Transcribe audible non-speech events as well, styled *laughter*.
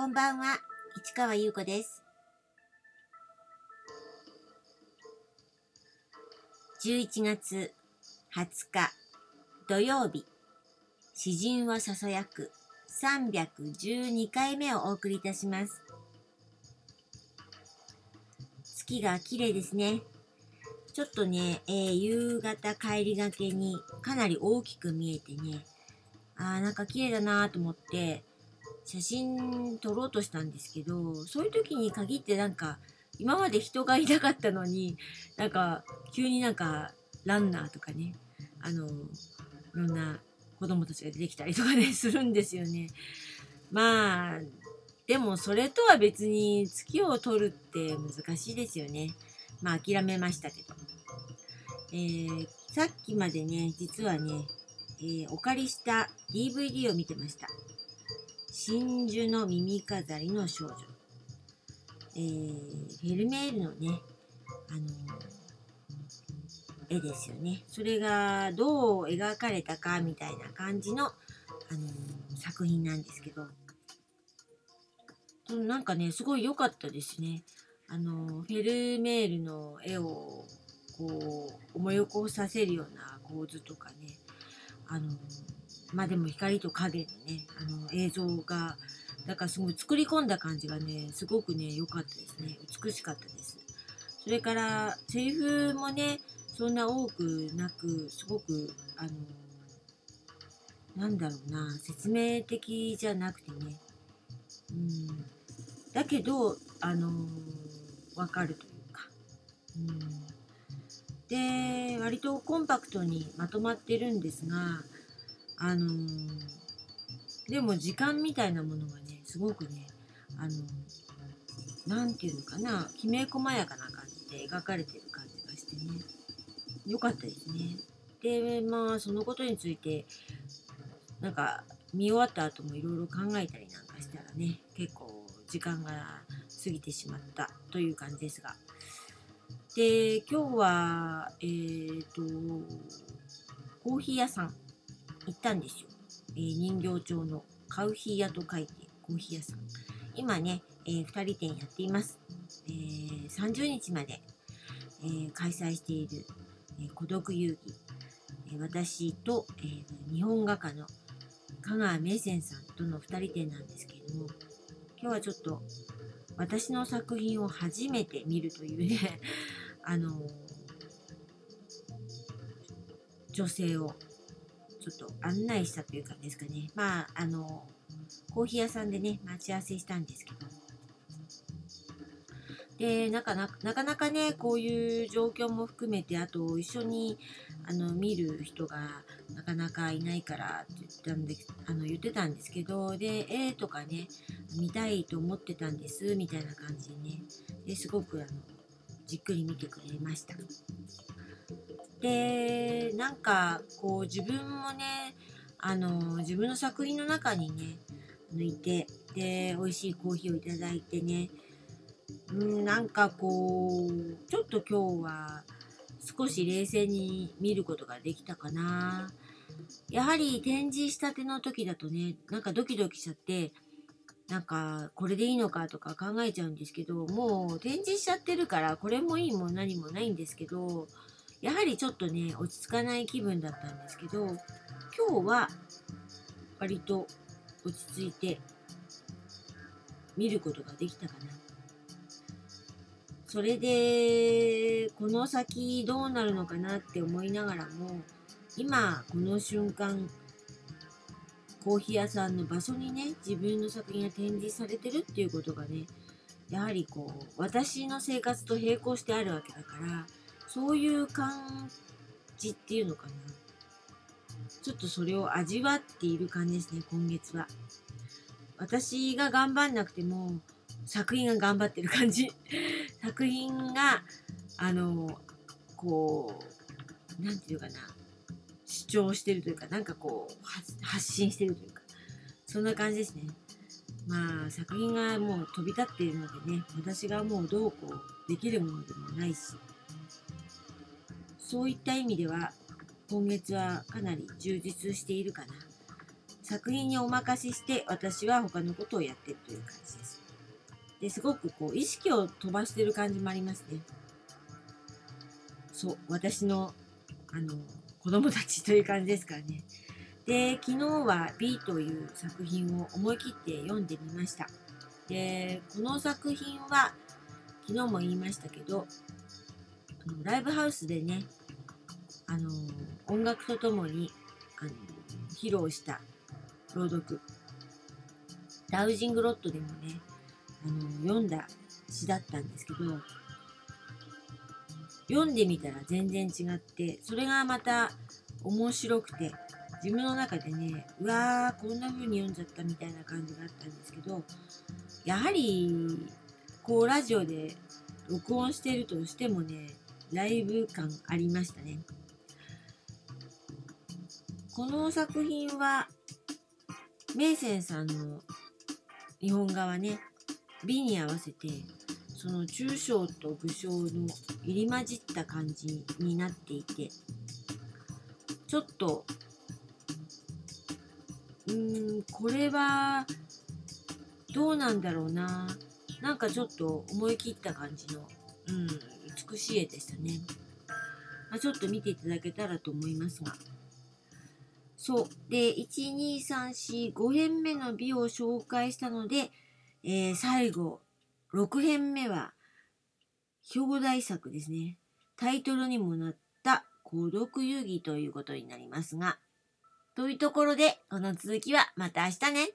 こんばんは、市川優子です。11月20日土曜日、詩人はささやく312回目をお送りいたします。月が綺麗ですね。ちょっとね、えー夕方帰りがけにかなり大きく見えてね、あーなんか綺麗だなと思って、写真撮ろうとしたんですけどそういう時に限ってなんか今まで人がいなかったのになんか急になんかランナーとかねあのいろんな子供たちが出てきたりとかね *laughs* するんですよね。まあでもそれとは別に月を撮るって難しいですよね。まあ諦めましたけど。えーさっきまでね実はね、えーお借りした DVD を見てました。真珠の耳飾りの少女。えーフェルメールのね、あのー絵ですよね。それがどう描かれたかみたいな感じの、あのー作品なんですけど、なんかね、すごい良かったですね。あのフェルメールの絵をこう思い起こさせるような構図とかね、あのまあでも光と影のね、あの映像が、だからすごい作り込んだ感じがね、すごくね、良かったですね。美しかったです。それから、セリフもね、そんな多くなく、すごく、あの、なんだろうな、説明的じゃなくてね、うん。だけど、あの、わかるというか、うん。で、割とコンパクトにまとまってるんですが、あのーでも時間みたいなものがねすごくねあのーていうのかなきめ細やかな感じで描かれてる感じがしてね良かったですね。でまあそのことについてなんか見終わった後もいろいろ考えたりなんかしたらね結構時間が過ぎてしまったという感じですが。で今日はえっ、とコーヒー屋さん行ったんですよ。えー人形町のカウヒー屋と書いてコーヒー屋さん。今ね、えー2人店やっています。えー30日まで、えー開催している、えー孤独遊戯。えー私と、えー日本画家の香川名泉さんとの2人展なんですけれども、今日はちょっと私の作品を初めて見るというね、*laughs* あの女性をちょっと案内したというかですかね。まあ、あの、コーヒー屋さんでね、待ち合わせしたんですけど。で、なかなかなかね、こういう状況も含めて、あと一緒にあの見る人がなかなかいないからって言ったんであの言ってたんですけど、で、絵とかね、見たいと思ってたんです、みたいな感じでね、ですごくあのじっくり見てくれました。でなんかこう自分もねあの自分の作品の中にねあのいてで美味しいコーヒーをいただいてねうんなんかこうちょっと今日は少し冷静に見ることができたかな。やはり展示したての時だとねなんかドキドキしちゃってなんかこれでいいのかとか考えちゃうんですけどもう展示しちゃってるからこれもいいも何もないんですけどやはりちょっとね、落ち着かない気分だったんですけど、今日は割と落ち着いて見ることができたかな。それで、この先どうなるのかなって思いながらも、今、この瞬間、コーヒー屋さんの場所にね、自分の作品が展示されてるっていうことがね、やはりこう、私の生活と並行してあるわけだから、そういう感じっていうのかな。ちょっとそれを味わっている感じですね、今月は。私が頑張んなくても、作品が頑張ってる感じ。*laughs* 作品が、あの、こう、なんていうかな、主張してるというか、なんかこう、発発信してるというか、そんな感じですね。まあ、作品がもう飛び立っているのでね、私がもうどうこうできるものでもないし、そういった意味では今月はかなり充実しているかな作品にお任せして私は他のことをやってるという感じです。ですごくこう意識を飛ばしてる感じもありますね。そう、私のあの子供たちという感じですからね。で、昨日は B という作品を思い切って読んでみました。で、この作品は昨日も言いましたけど、ライブハウスでね、あの音楽とともにあの披露した朗読。ダウジングロットでもねあの読んだ詩だったんですけど読んでみたら全然違ってそれがまた面白くて自分の中でねうわーこんな風に読んじゃったみたいな感じがあったんですけどやはりこうラジオで録音してるとしてもねライブ感ありましたね。この作品はメイセンさんの日本画はね美に合わせてその抽象と武将の入り混じった感じになっていてちょっとうーんこれはどうなんだろうな。なんかちょっと思い切った感じの、うん、美しい絵でしたね、まあ、ちょっと見ていただけたらと思いますが。そう。で、1、2、3、4、5編目の美を紹介したので、えー、最後、6編目は、表題作ですね。タイトルにもなった孤独遊戯ということになりますが、というところで、この続きはまた明日ね。